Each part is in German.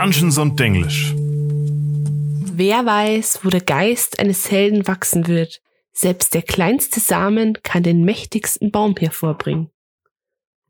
Dungeons und Denglisch. Wer weiß, wo der Geist eines Helden wachsen wird. Selbst der kleinste Samen kann den mächtigsten Baum hervorbringen.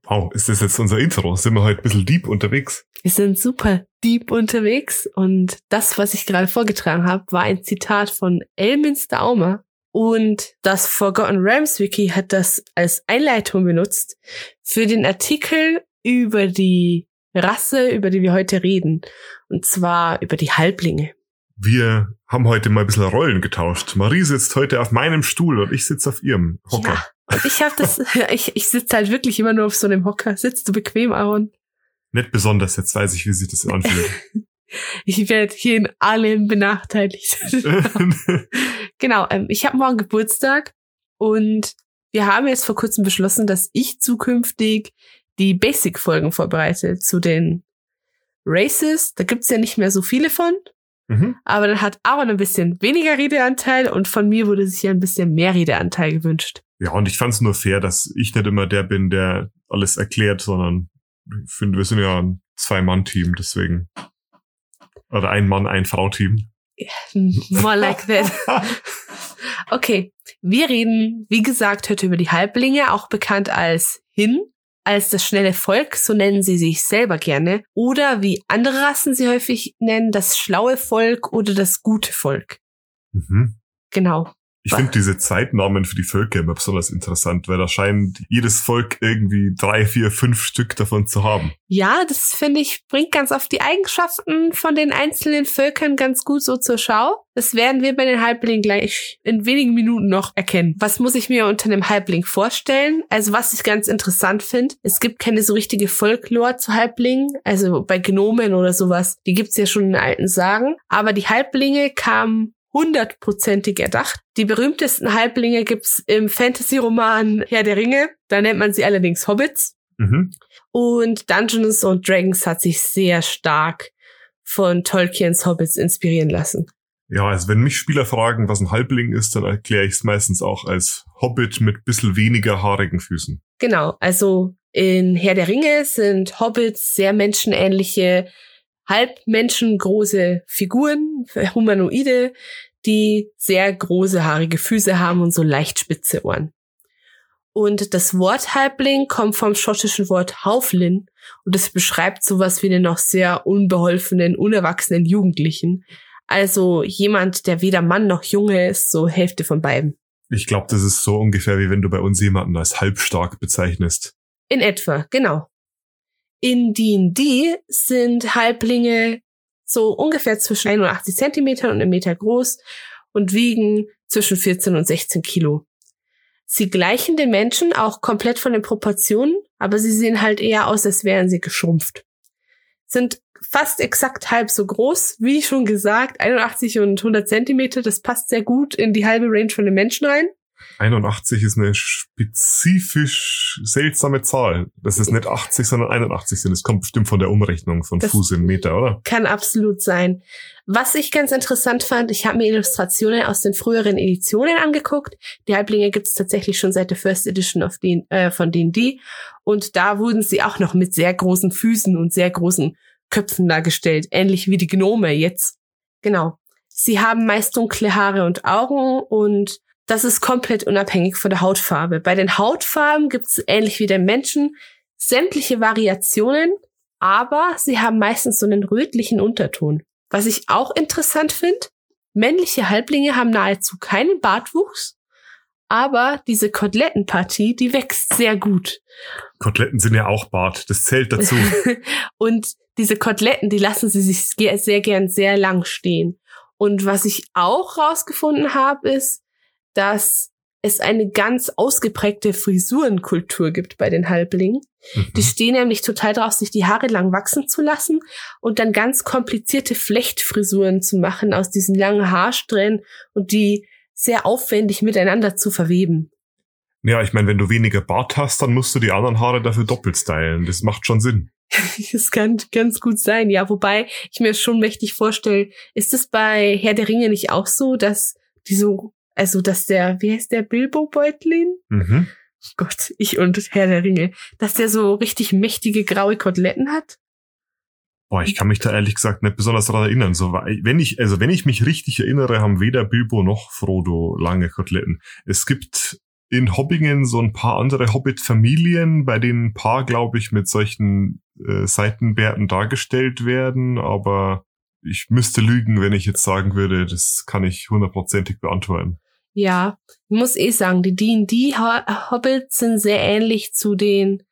Wow, ist das jetzt unser Intro? Sind wir heute ein bisschen deep unterwegs? Wir sind super deep unterwegs und das, was ich gerade vorgetragen habe, war ein Zitat von Elminster Aumer. Und das Forgotten Realms Wiki hat das als Einleitung benutzt für den Artikel über die Rasse, über die wir heute reden. Und zwar über die Halblinge. Wir haben heute mal ein bisschen Rollen getauscht. Marie sitzt heute auf meinem Stuhl und ich sitze auf ihrem Hocker. Ja, und ich habe das, ich, ich sitze halt wirklich immer nur auf so einem Hocker. Sitzt du bequem, Aaron? Nicht besonders, jetzt weiß ich, wie sich das anfühlt. ich werde hier in allem benachteiligt. genau, ähm, ich habe morgen Geburtstag und wir haben jetzt vor kurzem beschlossen, dass ich zukünftig die Basic-Folgen vorbereite zu den Races. Da gibt's ja nicht mehr so viele von. Mhm. Aber dann hat Aaron ein bisschen weniger Redeanteil und von mir wurde sich ja ein bisschen mehr Redeanteil gewünscht. Ja, und ich fand es nur fair, dass ich nicht immer der bin, der alles erklärt, sondern ich finde, wir sind ja ein Zwei-Mann-Team, deswegen. Oder ein Mann, ein Frau-Team. More like that. okay, wir reden, wie gesagt, heute über die Halblinge, auch bekannt als Hin als das schnelle Volk, so nennen sie sich selber gerne, oder wie andere Rassen sie häufig nennen, das schlaue Volk oder das gute Volk. Mhm. Genau. Ich finde diese Zeitnamen für die Völker immer besonders interessant, weil da scheint jedes Volk irgendwie drei, vier, fünf Stück davon zu haben. Ja, das finde ich, bringt ganz oft die Eigenschaften von den einzelnen Völkern ganz gut so zur Schau. Das werden wir bei den Halblingen gleich in wenigen Minuten noch erkennen. Was muss ich mir unter einem Halbling vorstellen? Also was ich ganz interessant finde, es gibt keine so richtige Folklore zu Halblingen, also bei Gnomen oder sowas. Die gibt's ja schon in alten Sagen. Aber die Halblinge kamen hundertprozentig erdacht. Die berühmtesten Halblinge gibt's im Fantasy-Roman Herr der Ringe. Da nennt man sie allerdings Hobbits. Mhm. Und Dungeons and Dragons hat sich sehr stark von Tolkiens Hobbits inspirieren lassen. Ja, also wenn mich Spieler fragen, was ein Halbling ist, dann erkläre ich es meistens auch als Hobbit mit bisschen weniger haarigen Füßen. Genau, also in Herr der Ringe sind Hobbits sehr menschenähnliche, halb menschengroße Figuren, Humanoide, die sehr große haarige Füße haben und so leicht spitze Ohren. Und das Wort Halbling kommt vom schottischen Wort Hauflin und es beschreibt sowas wie einen noch sehr unbeholfenen, unerwachsenen Jugendlichen. Also jemand, der weder Mann noch Junge ist, so Hälfte von beiden. Ich glaube, das ist so ungefähr wie wenn du bei uns jemanden als halbstark bezeichnest. In etwa, genau. In D&D sind Halblinge so ungefähr zwischen 81 Zentimetern und einem Meter groß und wiegen zwischen 14 und 16 Kilo. Sie gleichen den Menschen auch komplett von den Proportionen, aber sie sehen halt eher aus, als wären sie geschrumpft. Sind fast exakt halb so groß, wie schon gesagt, 81 und 100 Zentimeter, das passt sehr gut in die halbe Range von den Menschen rein. 81 ist eine spezifisch seltsame Zahl. Das ist nicht 80, sondern 81 sind. Das kommt bestimmt von der Umrechnung von das Fuß in Meter, oder? Kann absolut sein. Was ich ganz interessant fand, ich habe mir Illustrationen aus den früheren Editionen angeguckt. Die Halblinge gibt es tatsächlich schon seit der First Edition of den, äh, von D&D. Und da wurden sie auch noch mit sehr großen Füßen und sehr großen Köpfen dargestellt. Ähnlich wie die Gnome jetzt. Genau. Sie haben meist dunkle Haare und Augen und das ist komplett unabhängig von der Hautfarbe. Bei den Hautfarben gibt es ähnlich wie den Menschen sämtliche Variationen, aber sie haben meistens so einen rötlichen Unterton. Was ich auch interessant finde, männliche Halblinge haben nahezu keinen Bartwuchs, aber diese Kotelettenpartie, die wächst sehr gut. Koteletten sind ja auch Bart, das zählt dazu. und diese Koteletten, die lassen sie sich sehr gern sehr lang stehen. Und was ich auch rausgefunden habe, ist, dass es eine ganz ausgeprägte Frisurenkultur gibt bei den Halblingen. Mhm. Die stehen nämlich total drauf, sich die Haare lang wachsen zu lassen und dann ganz komplizierte Flechtfrisuren zu machen aus diesen langen Haarsträhnen und die sehr aufwendig miteinander zu verweben. Ja, ich meine, wenn du weniger Bart hast, dann musst du die anderen Haare dafür doppelt stylen. Das macht schon Sinn. das kann ganz gut sein, ja. Wobei ich mir schon mächtig vorstelle, ist es bei Herr der Ringe nicht auch so, dass die so also, dass der, wie heißt der, Bilbo-Beutlin? Mhm. Oh Gott, ich und Herr der Ringe. Dass der so richtig mächtige graue Koteletten hat? Boah, ich kann mich da ehrlich gesagt nicht besonders daran erinnern. So, wenn ich, also wenn ich mich richtig erinnere, haben weder Bilbo noch Frodo lange Koteletten. Es gibt in Hobbingen so ein paar andere Hobbit-Familien, bei denen ein paar, glaube ich, mit solchen äh, Seitenbärten dargestellt werden, aber ich müsste lügen, wenn ich jetzt sagen würde, das kann ich hundertprozentig beantworten. Ja, ich muss eh sagen, die D&D-Hobbits sind sehr ähnlich zu den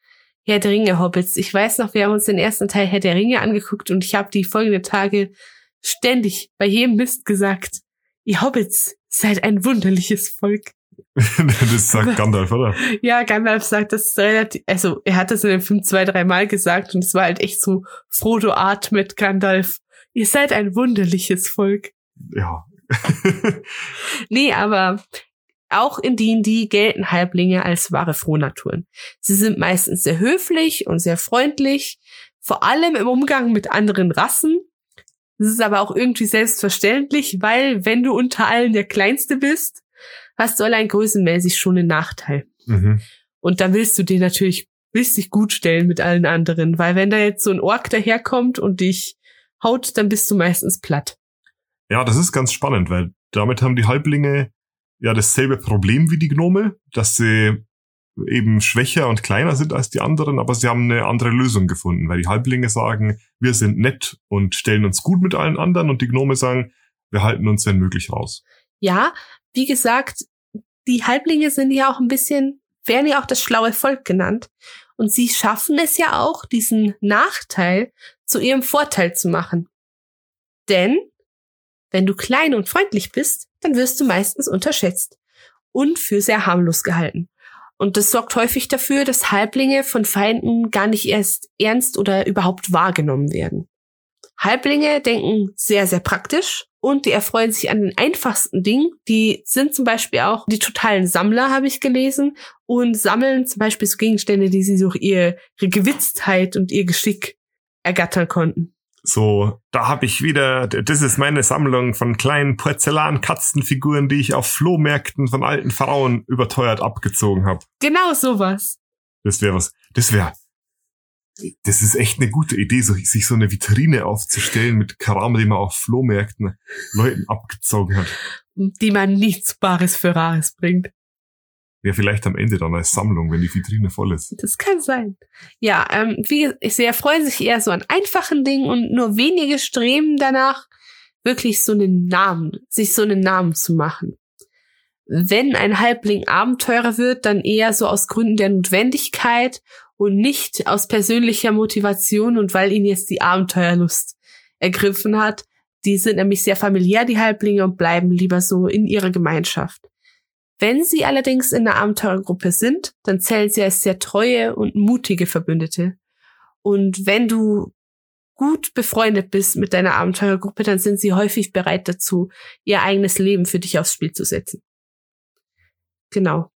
Herr der Ringe Hobbits. Ich weiß noch, wir haben uns den ersten Teil Herr der Ringe angeguckt und ich habe die folgenden Tage ständig bei jedem Mist gesagt, ihr Hobbits seid ein wunderliches Volk. das sagt Gandalf, oder? Ja, Gandalf sagt das relativ, also er hat das in dem Film zwei, drei Mal gesagt und es war halt echt so Frodo Art mit Gandalf. Ihr seid ein wunderliches Volk. Ja. nee, aber auch in D&D gelten Halblinge als wahre Frohnaturen. Sie sind meistens sehr höflich und sehr freundlich, vor allem im Umgang mit anderen Rassen. Das ist aber auch irgendwie selbstverständlich, weil wenn du unter allen der Kleinste bist, hast du allein größenmäßig schon einen Nachteil. Mhm. Und da willst du dir natürlich, willst dich gut stellen mit allen anderen, weil wenn da jetzt so ein Ork daherkommt und dich haut, dann bist du meistens platt. Ja, das ist ganz spannend, weil damit haben die Halblinge ja dasselbe Problem wie die Gnome, dass sie eben schwächer und kleiner sind als die anderen, aber sie haben eine andere Lösung gefunden, weil die Halblinge sagen, wir sind nett und stellen uns gut mit allen anderen und die Gnome sagen, wir halten uns wenn möglich raus. Ja, wie gesagt, die Halblinge sind ja auch ein bisschen, werden ja auch das schlaue Volk genannt. Und sie schaffen es ja auch, diesen Nachteil zu ihrem Vorteil zu machen. Denn wenn du klein und freundlich bist, dann wirst du meistens unterschätzt und für sehr harmlos gehalten. Und das sorgt häufig dafür, dass Halblinge von Feinden gar nicht erst ernst oder überhaupt wahrgenommen werden. Halblinge denken sehr, sehr praktisch und die erfreuen sich an den einfachsten Dingen. Die sind zum Beispiel auch die totalen Sammler, habe ich gelesen, und sammeln zum Beispiel so Gegenstände, die sie durch ihre Gewitztheit und ihr Geschick ergattern konnten. So, da habe ich wieder, das ist meine Sammlung von kleinen Porzellan-Katzenfiguren, die ich auf Flohmärkten von alten Frauen überteuert abgezogen habe. Genau sowas. Das wäre was. Das wäre das ist echt eine gute Idee, so, sich so eine Vitrine aufzustellen mit Kram, die man auf Flohmärkten Leuten abgezogen hat. Die man nichts Bares für Rares bringt. Ja, vielleicht am Ende dann als Sammlung, wenn die Vitrine voll ist. Das kann sein. Ja, ähm, wie, sie erfreuen sich eher so an einfachen Dingen und nur wenige streben danach, wirklich so einen Namen, sich so einen Namen zu machen. Wenn ein Halbling Abenteurer wird, dann eher so aus Gründen der Notwendigkeit und nicht aus persönlicher Motivation und weil ihn jetzt die Abenteuerlust ergriffen hat. Die sind nämlich sehr familiär, die Halblinge, und bleiben lieber so in ihrer Gemeinschaft. Wenn sie allerdings in einer Abenteurergruppe sind, dann zählen sie als sehr treue und mutige Verbündete. Und wenn du gut befreundet bist mit deiner Abenteurergruppe, dann sind sie häufig bereit dazu, ihr eigenes Leben für dich aufs Spiel zu setzen. Genau.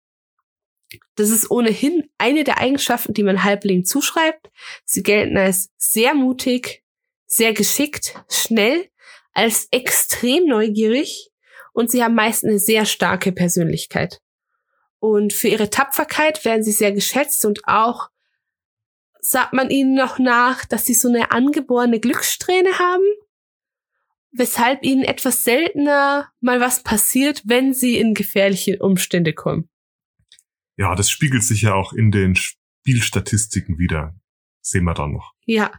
Das ist ohnehin eine der Eigenschaften, die man Halblingen zuschreibt. Sie gelten als sehr mutig, sehr geschickt, schnell, als extrem neugierig und sie haben meist eine sehr starke Persönlichkeit. Und für ihre Tapferkeit werden sie sehr geschätzt und auch sagt man ihnen noch nach, dass sie so eine angeborene Glückssträhne haben, weshalb ihnen etwas seltener mal was passiert, wenn sie in gefährliche Umstände kommen. Ja, das spiegelt sich ja auch in den Spielstatistiken wieder. Sehen wir dann noch. Ja.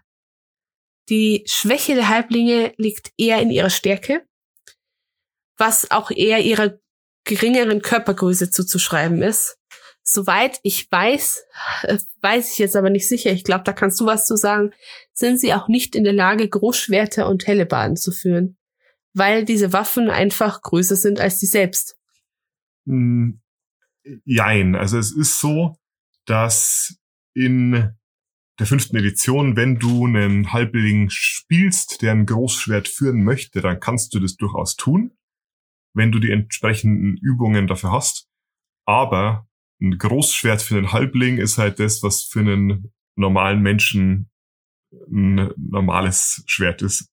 Die Schwäche der Halblinge liegt eher in ihrer Stärke, was auch eher ihrer geringeren Körpergröße zuzuschreiben ist. Soweit ich weiß, äh, weiß ich jetzt aber nicht sicher, ich glaube, da kannst du was zu sagen, sind sie auch nicht in der Lage, Großschwerter und Hellebaden zu führen, weil diese Waffen einfach größer sind als sie selbst. Hm, Jein. Also es ist so, dass in der fünften Edition, wenn du einen Halbling spielst, der ein Großschwert führen möchte, dann kannst du das durchaus tun, wenn du die entsprechenden Übungen dafür hast. Aber ein Großschwert für einen Halbling ist halt das, was für einen normalen Menschen ein normales Schwert ist.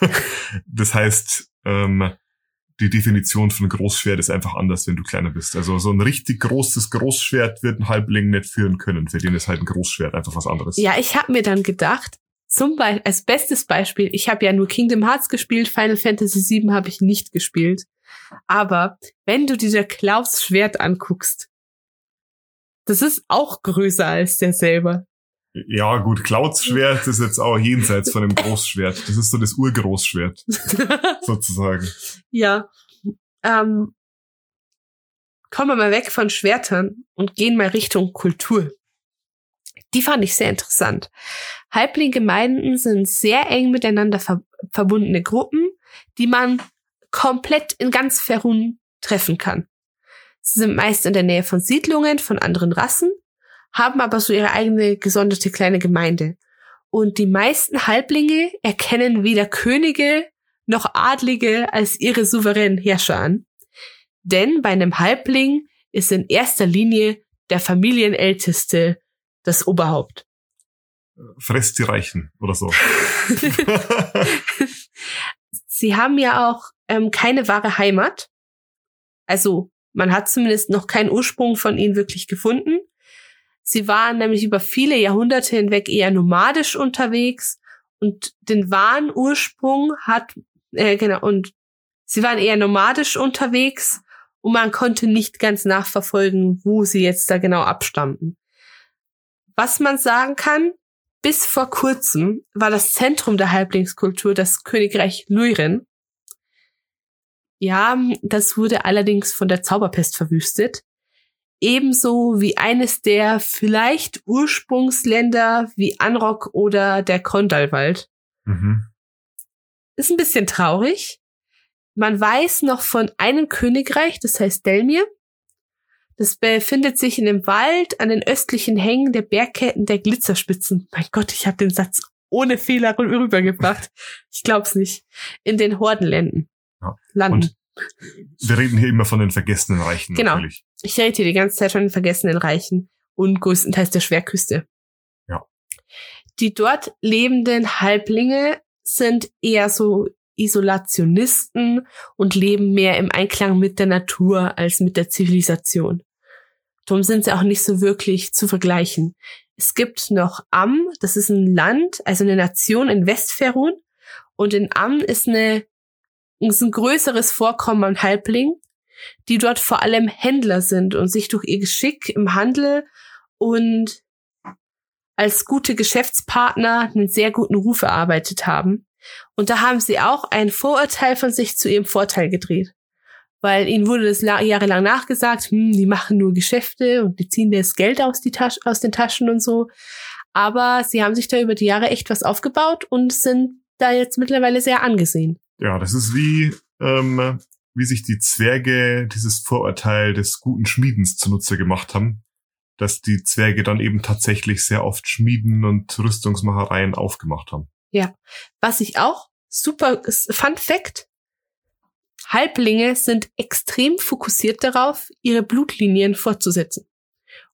das heißt, ähm, die Definition von Großschwert ist einfach anders, wenn du kleiner bist. Also so ein richtig großes Großschwert wird ein Halbling nicht führen können. Für den ist halt ein Großschwert einfach was anderes. Ja, ich habe mir dann gedacht, Zum Beispiel, als bestes Beispiel, ich habe ja nur Kingdom Hearts gespielt, Final Fantasy VII habe ich nicht gespielt. Aber wenn du dir Klaus Schwert anguckst, das ist auch größer als der selber. Ja, gut, Clouds Schwert ist jetzt auch jenseits von dem Großschwert. Das ist so das Urgroßschwert, sozusagen. Ja. Ähm, kommen wir mal weg von Schwertern und gehen mal Richtung Kultur. Die fand ich sehr interessant. Halbling-Gemeinden sind sehr eng miteinander ver verbundene Gruppen, die man komplett in ganz Ferun treffen kann. Sie sind meist in der Nähe von Siedlungen von anderen Rassen, haben aber so ihre eigene gesonderte kleine Gemeinde. Und die meisten Halblinge erkennen weder Könige noch Adlige als ihre souveränen Herrscher an. Denn bei einem Halbling ist in erster Linie der Familienälteste das Oberhaupt. Fresst die Reichen oder so. Sie haben ja auch ähm, keine wahre Heimat. Also man hat zumindest noch keinen Ursprung von ihnen wirklich gefunden. Sie waren nämlich über viele Jahrhunderte hinweg eher nomadisch unterwegs und den wahren Ursprung hat, äh, genau, und sie waren eher nomadisch unterwegs und man konnte nicht ganz nachverfolgen, wo sie jetzt da genau abstammten. Was man sagen kann, bis vor kurzem war das Zentrum der Halblingskultur das Königreich Luiren. Ja, das wurde allerdings von der Zauberpest verwüstet. Ebenso wie eines der vielleicht Ursprungsländer wie Anrock oder der Kondalwald. Mhm. Ist ein bisschen traurig. Man weiß noch von einem Königreich, das heißt Delmir. Das befindet sich in dem Wald an den östlichen Hängen der Bergketten der Glitzerspitzen. Mein Gott, ich habe den Satz ohne Fehler rübergebracht. Ich glaub's nicht. In den Hordenländen. Ja. Landen. Und wir reden hier immer von den vergessenen Reichen. Genau. Natürlich. Ich rede hier die ganze Zeit von den vergessenen Reichen und größtenteils der Schwerküste. Ja. Die dort lebenden Halblinge sind eher so Isolationisten und leben mehr im Einklang mit der Natur als mit der Zivilisation. Darum sind sie auch nicht so wirklich zu vergleichen. Es gibt noch Am, das ist ein Land, also eine Nation in Westferun. Und in Am ist, eine, ist ein größeres Vorkommen an Halbling, die dort vor allem Händler sind und sich durch ihr Geschick im Handel und als gute Geschäftspartner einen sehr guten Ruf erarbeitet haben. Und da haben sie auch ein Vorurteil von sich zu ihrem Vorteil gedreht. Weil ihnen wurde das jahrelang nachgesagt, hm, die machen nur Geschäfte und die ziehen das Geld aus, die Tasche, aus den Taschen und so. Aber sie haben sich da über die Jahre echt was aufgebaut und sind da jetzt mittlerweile sehr angesehen. Ja, das ist wie, ähm, wie sich die Zwerge dieses Vorurteil des guten Schmiedens zunutze gemacht haben, dass die Zwerge dann eben tatsächlich sehr oft Schmieden und Rüstungsmachereien aufgemacht haben. Ja. Was ich auch super, Fun Fact. Halblinge sind extrem fokussiert darauf, ihre Blutlinien fortzusetzen.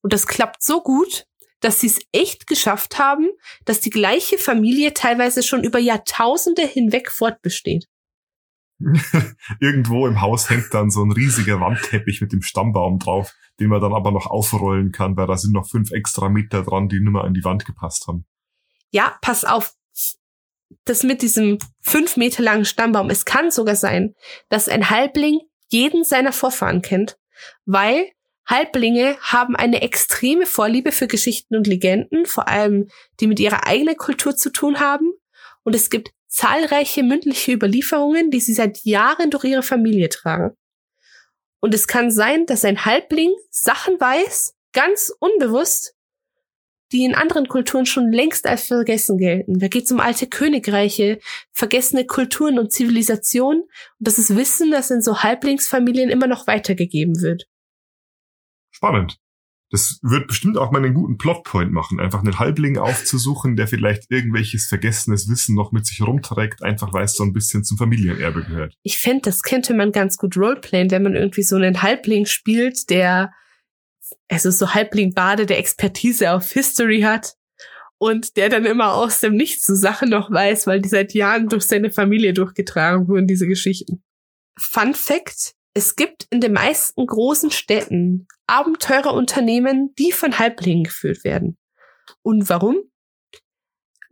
Und das klappt so gut, dass sie es echt geschafft haben, dass die gleiche Familie teilweise schon über Jahrtausende hinweg fortbesteht. Irgendwo im Haus hängt dann so ein riesiger Wandteppich mit dem Stammbaum drauf, den man dann aber noch aufrollen kann, weil da sind noch fünf extra Meter dran, die nicht mehr an die Wand gepasst haben. Ja, pass auf, das mit diesem fünf Meter langen Stammbaum. Es kann sogar sein, dass ein Halbling jeden seiner Vorfahren kennt, weil Halblinge haben eine extreme Vorliebe für Geschichten und Legenden, vor allem die mit ihrer eigenen Kultur zu tun haben. Und es gibt zahlreiche mündliche Überlieferungen, die sie seit Jahren durch ihre Familie tragen. Und es kann sein, dass ein Halbling Sachen weiß, ganz unbewusst, die in anderen Kulturen schon längst als vergessen gelten. Da geht es um alte Königreiche, vergessene Kulturen und Zivilisationen. Und das ist Wissen, das in so Halblingsfamilien immer noch weitergegeben wird. Spannend. Das wird bestimmt auch mal einen guten Plotpoint machen, einfach einen Halbling aufzusuchen, der vielleicht irgendwelches vergessenes Wissen noch mit sich rumträgt, einfach weil es so ein bisschen zum Familienerbe gehört. Ich finde, das könnte man ganz gut roleplayen, wenn man irgendwie so einen Halbling spielt, der also so Halbling-Bade, der Expertise auf History hat und der dann immer aus dem Nichts zu Sachen noch weiß, weil die seit Jahren durch seine Familie durchgetragen wurden, diese Geschichten. Fun Fact, es gibt in den meisten großen Städten Abenteurerunternehmen, die von Halblingen geführt werden. Und warum?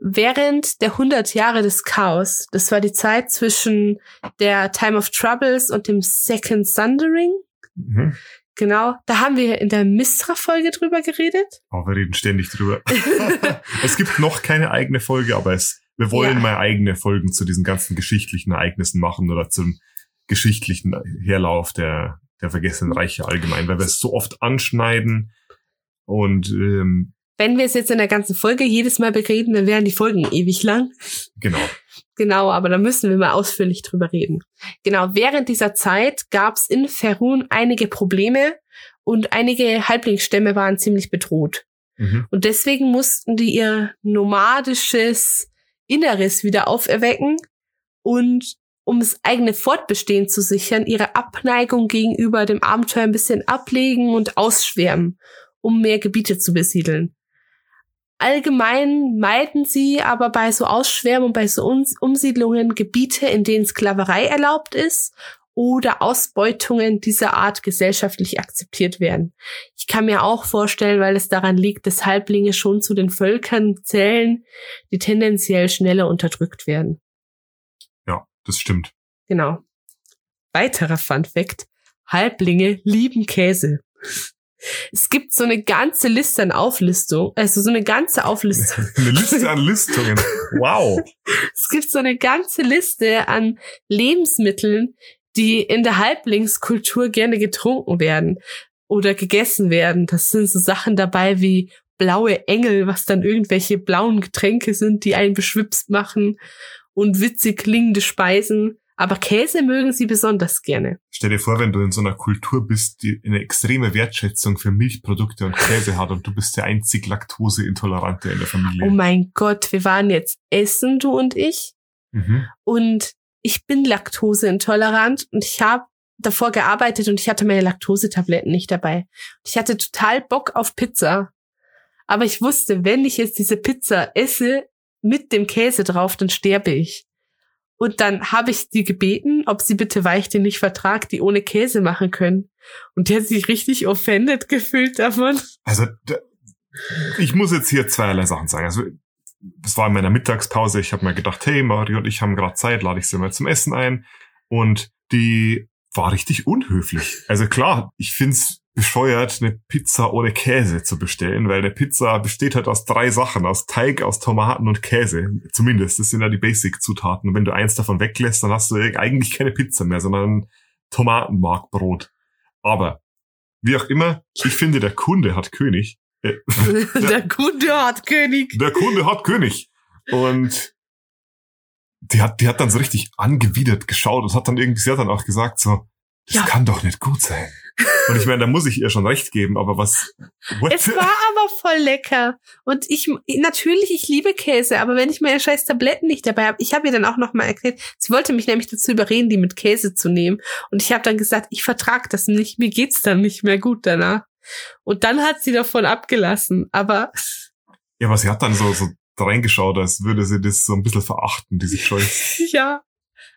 während der 100 Jahre des Chaos, das war die Zeit zwischen der Time of Troubles und dem Second Sundering. Mhm. Genau, da haben wir in der Mistra-Folge drüber geredet. Oh, wir reden ständig drüber. es gibt noch keine eigene Folge, aber es, wir wollen ja. mal eigene Folgen zu diesen ganzen geschichtlichen Ereignissen machen oder zum geschichtlichen Herlauf der, der vergessenen Reiche allgemein, weil wir es so oft anschneiden und ähm, wenn wir es jetzt in der ganzen Folge jedes Mal bereden, dann wären die Folgen ewig lang. Genau. Genau, aber da müssen wir mal ausführlich drüber reden. Genau, während dieser Zeit gab es in Ferun einige Probleme und einige Halblingsstämme waren ziemlich bedroht. Mhm. Und deswegen mussten die ihr nomadisches Inneres wieder auferwecken und um das eigene Fortbestehen zu sichern, ihre Abneigung gegenüber dem Abenteuer ein bisschen ablegen und ausschwärmen, um mehr Gebiete zu besiedeln. Allgemein meiden sie aber bei so Ausschwärmen und bei so Umsiedlungen Gebiete, in denen Sklaverei erlaubt ist oder Ausbeutungen dieser Art gesellschaftlich akzeptiert werden. Ich kann mir auch vorstellen, weil es daran liegt, dass Halblinge schon zu den Völkern zählen, die tendenziell schneller unterdrückt werden. Das stimmt. Genau. Weiterer Fun Fact. Halblinge lieben Käse. Es gibt so eine ganze Liste an Auflistung, also so eine ganze Auflistung. eine Liste an Listungen. Wow. es gibt so eine ganze Liste an Lebensmitteln, die in der Halblingskultur gerne getrunken werden oder gegessen werden. Das sind so Sachen dabei wie blaue Engel, was dann irgendwelche blauen Getränke sind, die einen beschwipst machen und witzig klingende Speisen. Aber Käse mögen sie besonders gerne. Stell dir vor, wenn du in so einer Kultur bist, die eine extreme Wertschätzung für Milchprodukte und Käse hat und du bist der einzig Laktoseintolerante in der Familie. Oh mein Gott, wir waren jetzt essen, du und ich. Mhm. Und ich bin laktoseintolerant und ich habe davor gearbeitet und ich hatte meine Laktosetabletten nicht dabei. Ich hatte total Bock auf Pizza. Aber ich wusste, wenn ich jetzt diese Pizza esse mit dem Käse drauf, dann sterbe ich. Und dann habe ich sie gebeten, ob sie bitte weich den nicht vertragt, die ohne Käse machen können. Und die hat sich richtig offended gefühlt davon. Also, ich muss jetzt hier zweierlei Sachen sagen. Also, das war in meiner Mittagspause. Ich habe mir gedacht, hey, Mario und ich haben gerade Zeit, lade ich sie mal zum Essen ein. Und die war richtig unhöflich. Also klar, ich find's bescheuert, eine Pizza ohne Käse zu bestellen, weil eine Pizza besteht halt aus drei Sachen, aus Teig, aus Tomaten und Käse. Zumindest, das sind ja die Basic-Zutaten. Und wenn du eins davon weglässt, dann hast du eigentlich keine Pizza mehr, sondern Tomatenmarkbrot. Aber, wie auch immer, ich finde, der Kunde hat König. Äh, der, der Kunde hat König. Der Kunde hat König. Und die hat, die hat dann so richtig angewidert geschaut und hat dann irgendwie, sie hat dann auch gesagt so, das ja. kann doch nicht gut sein. Und ich meine, da muss ich ihr schon recht geben, aber was. What? Es war aber voll lecker. Und ich, natürlich, ich liebe Käse, aber wenn ich meine scheiß Tabletten nicht dabei habe, ich habe ihr dann auch noch mal erklärt, sie wollte mich nämlich dazu überreden, die mit Käse zu nehmen. Und ich habe dann gesagt, ich vertrag das nicht, mir geht's dann nicht mehr gut danach. Und dann hat sie davon abgelassen, aber. Ja, aber sie hat dann so, so reingeschaut, als würde sie das so ein bisschen verachten, diese Choice. ja.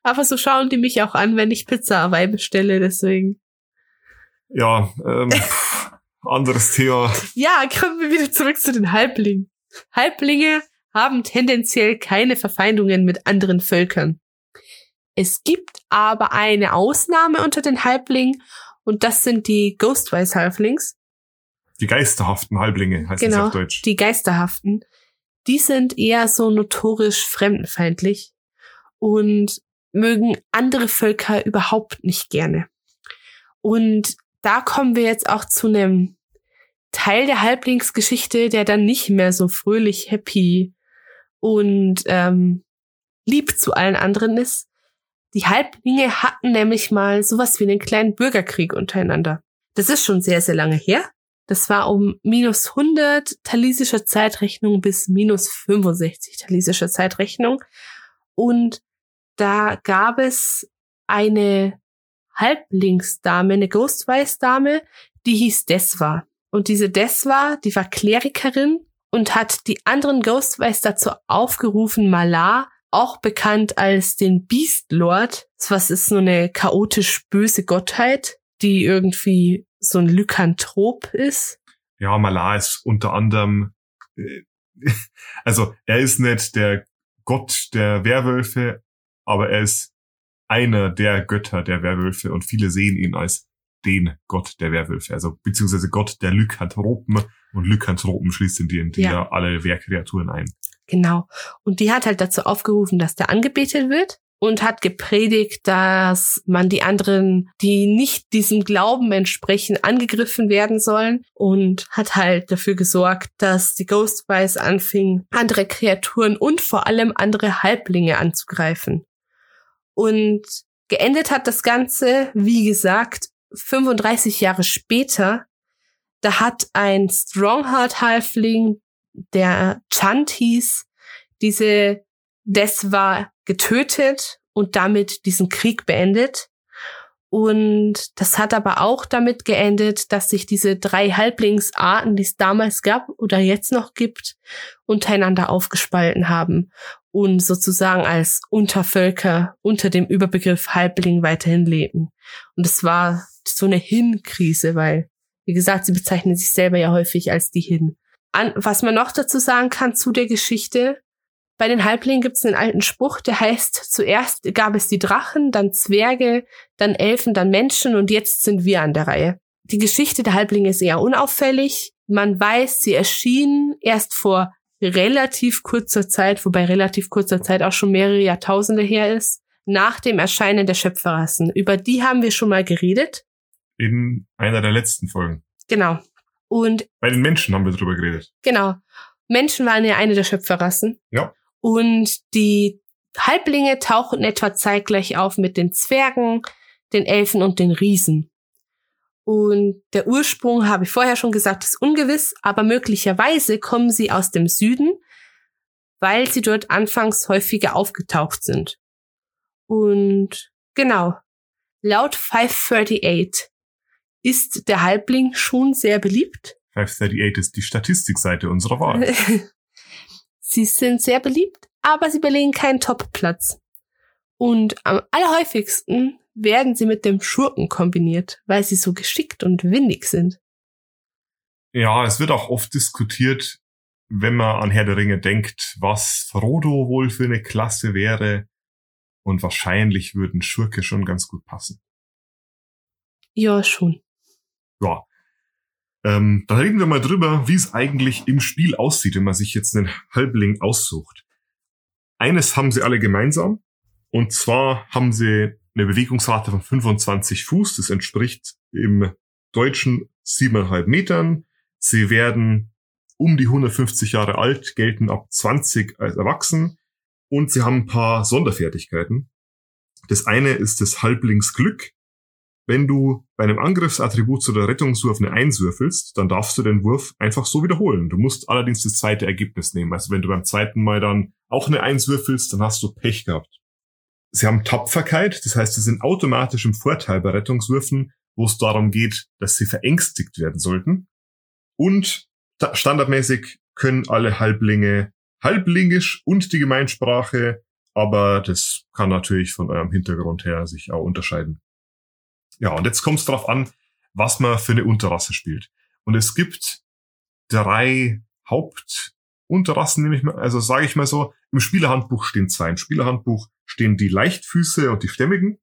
Aber so schauen die mich auch an, wenn ich Pizza Hawaii bestelle, deswegen. Ja, ähm, anderes Thema. Ja, kommen wir wieder zurück zu den Halblingen. Halblinge haben tendenziell keine Verfeindungen mit anderen Völkern. Es gibt aber eine Ausnahme unter den Halblingen und das sind die Ghostwise Halflings. Die geisterhaften Halblinge heißt genau, das auf Deutsch. Die geisterhaften. Die sind eher so notorisch fremdenfeindlich und mögen andere Völker überhaupt nicht gerne. Und da kommen wir jetzt auch zu einem Teil der Halblingsgeschichte, der dann nicht mehr so fröhlich, happy und ähm, lieb zu allen anderen ist. Die Halblinge hatten nämlich mal sowas wie einen kleinen Bürgerkrieg untereinander. Das ist schon sehr, sehr lange her. Das war um minus 100 talisischer Zeitrechnung bis minus 65 talisischer Zeitrechnung. Und da gab es eine Halblingsdame, eine Ghostwise-Dame, die hieß Deswa. Und diese Deswa, die war Klerikerin und hat die anderen Ghostwise dazu aufgerufen, Malar, auch bekannt als den Beast Lord, was ist so eine chaotisch böse Gottheit, die irgendwie so ein Lykanthrop ist. Ja, Malar ist unter anderem äh, also er ist nicht der Gott der Werwölfe, aber er ist einer der Götter der Werwölfe und viele sehen ihn als den Gott der Werwölfe, also beziehungsweise Gott der Lykanthropen und Lykanthropen schließt in die, ja. ja alle Wehrkreaturen ein. Genau. Und die hat halt dazu aufgerufen, dass der angebetet wird und hat gepredigt, dass man die anderen, die nicht diesem Glauben entsprechen, angegriffen werden sollen und hat halt dafür gesorgt, dass die Ghostwise anfing, andere Kreaturen und vor allem andere Halblinge anzugreifen. Und geendet hat das Ganze, wie gesagt, 35 Jahre später. Da hat ein Strongheart-Halfling, der Chant hieß, diese Des war getötet und damit diesen Krieg beendet. Und das hat aber auch damit geendet, dass sich diese drei Halblingsarten, die es damals gab oder jetzt noch gibt, untereinander aufgespalten haben und sozusagen als Untervölker unter dem Überbegriff Halbling weiterhin leben. Und es war so eine Hin-Krise, weil, wie gesagt, sie bezeichnen sich selber ja häufig als die Hin. An, was man noch dazu sagen kann zu der Geschichte, bei den Halblingen gibt es einen alten Spruch, der heißt, zuerst gab es die Drachen, dann Zwerge, dann Elfen, dann Menschen und jetzt sind wir an der Reihe. Die Geschichte der Halblinge ist eher unauffällig. Man weiß, sie erschienen erst vor relativ kurzer Zeit, wobei relativ kurzer Zeit auch schon mehrere Jahrtausende her ist, nach dem Erscheinen der Schöpferrassen. Über die haben wir schon mal geredet. In einer der letzten Folgen. Genau. Und bei den Menschen haben wir drüber geredet. Genau. Menschen waren ja eine der Schöpferrassen. Ja. Und die Halblinge tauchen etwa zeitgleich auf mit den Zwergen, den Elfen und den Riesen. Und der Ursprung, habe ich vorher schon gesagt, ist ungewiss, aber möglicherweise kommen sie aus dem Süden, weil sie dort anfangs häufiger aufgetaucht sind. Und genau, laut 538 ist der Halbling schon sehr beliebt. 538 ist die Statistikseite unserer Wahl. Sie sind sehr beliebt, aber sie belegen keinen Top-Platz. Und am allerhäufigsten werden sie mit dem Schurken kombiniert, weil sie so geschickt und windig sind. Ja, es wird auch oft diskutiert, wenn man an Herr der Ringe denkt, was Frodo wohl für eine Klasse wäre. Und wahrscheinlich würden Schurke schon ganz gut passen. Ja, schon. Ja, ähm, dann reden wir mal drüber, wie es eigentlich im Spiel aussieht, wenn man sich jetzt einen Halbling aussucht. Eines haben sie alle gemeinsam. Und zwar haben sie eine Bewegungsrate von 25 Fuß. Das entspricht im Deutschen siebeneinhalb Metern. Sie werden um die 150 Jahre alt, gelten ab 20 als erwachsen. Und sie haben ein paar Sonderfertigkeiten. Das eine ist das Halblingsglück. Wenn du bei einem Angriffsattribut zu der Rettungswurf eine 1 würfelst, dann darfst du den Wurf einfach so wiederholen. Du musst allerdings das zweite Ergebnis nehmen. Also wenn du beim zweiten Mal dann auch eine 1 würfelst, dann hast du Pech gehabt. Sie haben Tapferkeit, das heißt, sie sind automatisch im Vorteil bei Rettungswürfen, wo es darum geht, dass sie verängstigt werden sollten. Und standardmäßig können alle Halblinge halblingisch und die Gemeinsprache, aber das kann natürlich von eurem Hintergrund her sich auch unterscheiden. Ja, und jetzt kommt es darauf an, was man für eine Unterrasse spielt. Und es gibt drei Hauptunterrassen, nehme ich mal, also sage ich mal so, im Spielerhandbuch stehen zwei. Im Spielerhandbuch stehen die Leichtfüße und die Stämmigen.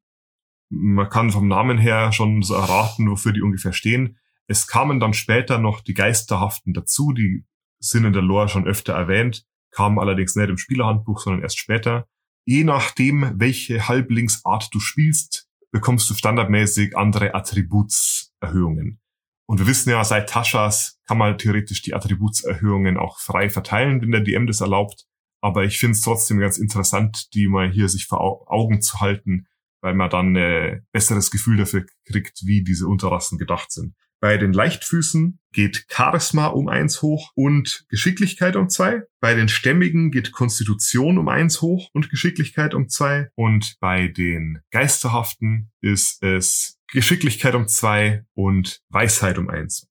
Man kann vom Namen her schon so erraten, wofür die ungefähr stehen. Es kamen dann später noch die Geisterhaften dazu, die sind in der Lore schon öfter erwähnt, kamen allerdings nicht im Spielerhandbuch, sondern erst später. Je nachdem, welche Halblingsart du spielst, bekommst du standardmäßig andere Attributserhöhungen. Und wir wissen ja, seit Taschas kann man theoretisch die Attributserhöhungen auch frei verteilen, wenn der DM das erlaubt. Aber ich finde es trotzdem ganz interessant, die mal hier sich vor Augen zu halten, weil man dann ein besseres Gefühl dafür kriegt, wie diese Unterrassen gedacht sind. Bei den Leichtfüßen geht Charisma um eins hoch und Geschicklichkeit um zwei. Bei den Stämmigen geht Konstitution um eins hoch und Geschicklichkeit um zwei. Und bei den Geisterhaften ist es Geschicklichkeit um zwei und Weisheit um eins.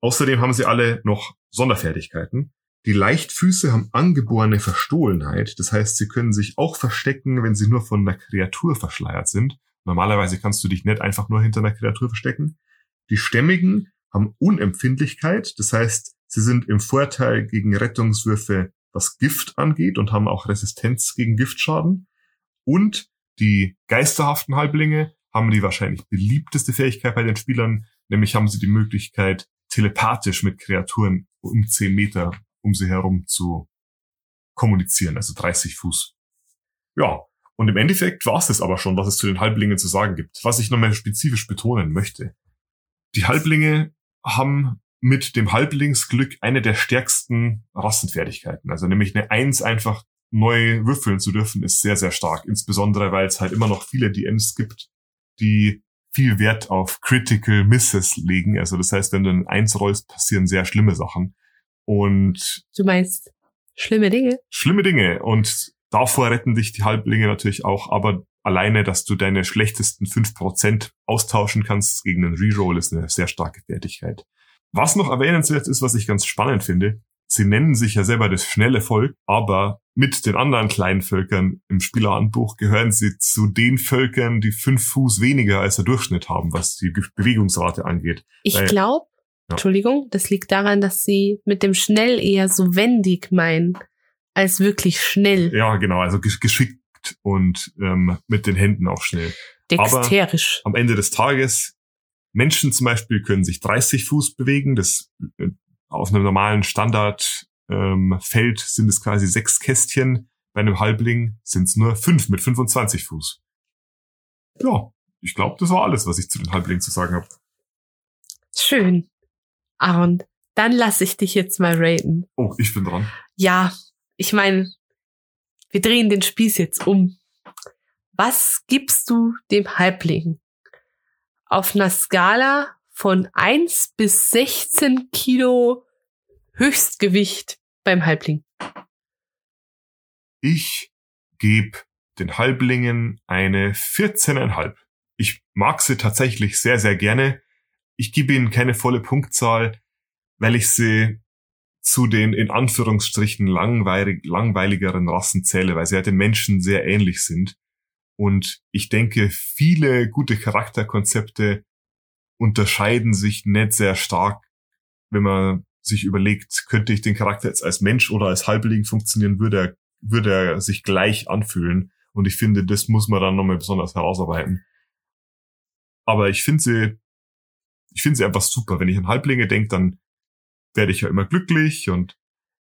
Außerdem haben sie alle noch Sonderfertigkeiten. Die Leichtfüße haben angeborene Verstohlenheit. Das heißt, sie können sich auch verstecken, wenn sie nur von einer Kreatur verschleiert sind. Normalerweise kannst du dich nicht einfach nur hinter einer Kreatur verstecken. Die Stämmigen haben Unempfindlichkeit, das heißt, Sie sind im Vorteil gegen Rettungswürfe, was Gift angeht und haben auch Resistenz gegen Giftschaden. Und die geisterhaften Halblinge haben die wahrscheinlich beliebteste Fähigkeit bei den Spielern, nämlich haben sie die Möglichkeit, telepathisch mit Kreaturen um 10 Meter um sie herum zu kommunizieren, also 30 Fuß. Ja, und im Endeffekt war es das aber schon, was es zu den Halblingen zu sagen gibt. Was ich nochmal spezifisch betonen möchte. Die Halblinge haben mit dem Halblingsglück eine der stärksten Rassenfertigkeiten. Also nämlich eine Eins einfach neu würfeln zu dürfen, ist sehr, sehr stark. Insbesondere, weil es halt immer noch viele DMs gibt, die viel Wert auf Critical Misses legen. Also das heißt, wenn du ein Eins rollst, passieren sehr schlimme Sachen. Und Du meinst schlimme Dinge? schlimme Dinge. Und davor retten dich die Halblinge natürlich auch, aber alleine, dass du deine schlechtesten fünf Prozent austauschen kannst gegen einen Reroll, ist eine sehr starke Fertigkeit. Was noch erwähnenswert ist, was ich ganz spannend finde, sie nennen sich ja selber das schnelle Volk, aber mit den anderen kleinen Völkern im Spielerhandbuch gehören sie zu den Völkern, die fünf Fuß weniger als der Durchschnitt haben, was die Bewegungsrate angeht. Ich glaube. Entschuldigung, das liegt daran, dass sie mit dem schnell eher so wendig meinen, als wirklich schnell, Ja, genau, also gesch- geschickt und ähm, mit den Händen auch schnell. dexterisch. am Ende des Tages, Menschen zum Beispiel können sich 30 Fuß bewegen. Das äh, auf einem normalen Standardfeld ähm, Feld sind es quasi sechs Kästchen. Bei einem Halbling sind es nur fünf mit 25 Fuß. Ja, ich glaube, das war alles, was ich zu den Halblingen zu sagen habe. Schön. Aaron, dann lass ich dich jetzt mal raten. Oh, ich bin dran. Ja, ich meine, wir drehen den Spieß jetzt um. Was gibst du dem Halbling? Auf einer Skala von 1 bis 16 Kilo Höchstgewicht beim Halbling. Ich gebe den Halblingen eine 14,5. Ich mag sie tatsächlich sehr, sehr gerne. Ich gebe ihnen keine volle Punktzahl, weil ich sie zu den in Anführungsstrichen langweilig, langweiligeren Rassen zähle, weil sie halt den Menschen sehr ähnlich sind. Und ich denke, viele gute Charakterkonzepte unterscheiden sich nicht sehr stark, wenn man sich überlegt, könnte ich den Charakter jetzt als Mensch oder als Halbling funktionieren, würde er, würde er sich gleich anfühlen. Und ich finde, das muss man dann nochmal besonders herausarbeiten. Aber ich finde sie, ich finde sie einfach super. Wenn ich an Halblinge denke, dann werde ich ja immer glücklich und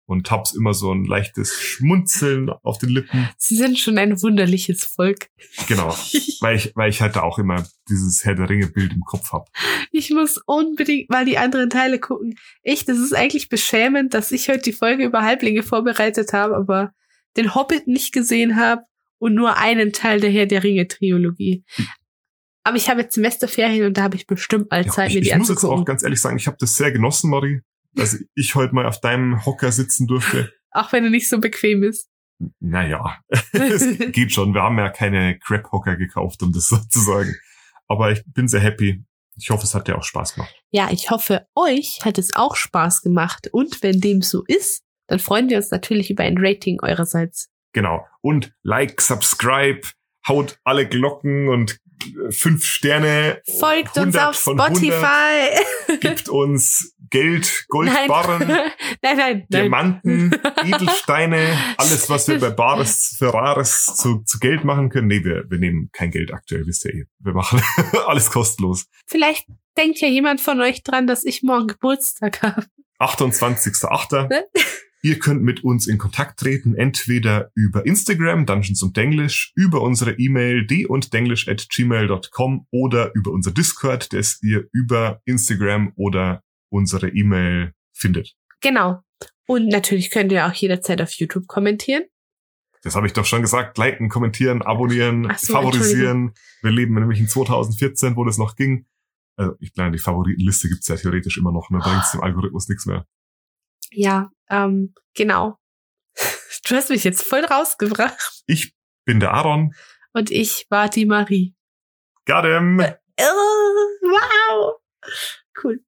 und hab's immer so ein leichtes Schmunzeln auf den Lippen. Sie sind schon ein wunderliches Volk. Genau, weil ich weil ich halt da auch immer dieses Herr der Ringe Bild im Kopf hab. Ich muss unbedingt mal die anderen Teile gucken. Echt, das ist eigentlich beschämend, dass ich heute die Folge über Halblinge vorbereitet habe, aber den Hobbit nicht gesehen habe und nur einen Teil der Herr der Ringe Trilogie. Aber ich habe jetzt Semesterferien und da habe ich bestimmt Ja, Zeit, ich mir die ich muss jetzt auch ganz ehrlich sagen, ich habe das sehr genossen, Marie, dass ich heute mal auf deinem Hocker sitzen durfte. Auch wenn er nicht so bequem ist. Naja, es geht schon. Wir haben ja keine Crap-Hocker gekauft, um das so zu sagen. Aber ich bin sehr happy. Ich hoffe, es hat dir auch Spaß gemacht. Ja, ich hoffe, euch hat es auch Spaß gemacht. Und wenn dem so ist, dann freuen wir uns natürlich über ein Rating eurerseits. Genau. Und like, subscribe, haut alle Glocken und äh, fünf Sterne. Folgt uns 100 auf von 100, Spotify. Gibt uns Geld, Nein. Goldbarren, nein, nein, nein. Diamanten, Edelsteine, alles, was wir bei Bares für Rares zu, zu Geld machen können. Nee, wir, wir nehmen kein Geld aktuell, wisst ihr eh. Wir machen alles kostenlos. Vielleicht denkt ja jemand von euch dran, dass ich morgen Geburtstag habe. 28.08. Ihr könnt mit uns in Kontakt treten, entweder über Instagram, Dungeons und Denglish, über unsere E-Mail d und denglish at gmail.com oder über unser Discord, das ihr über Instagram oder unsere E-Mail findet. Genau. Und natürlich könnt ihr auch jederzeit auf YouTube kommentieren. Das habe ich doch schon gesagt. Liken, kommentieren, abonnieren, so, favorisieren. Wir leben nämlich in 2014, wo das noch ging. Also ich meine, die Favoritenliste gibt's ja theoretisch immer noch, ne? da bringt's dem Algorithmus nichts mehr. Ja, ähm, genau. Du hast mich jetzt voll rausgebracht. Ich bin der Aaron. Und ich war die Marie. Got him! Oh, wow. Cool.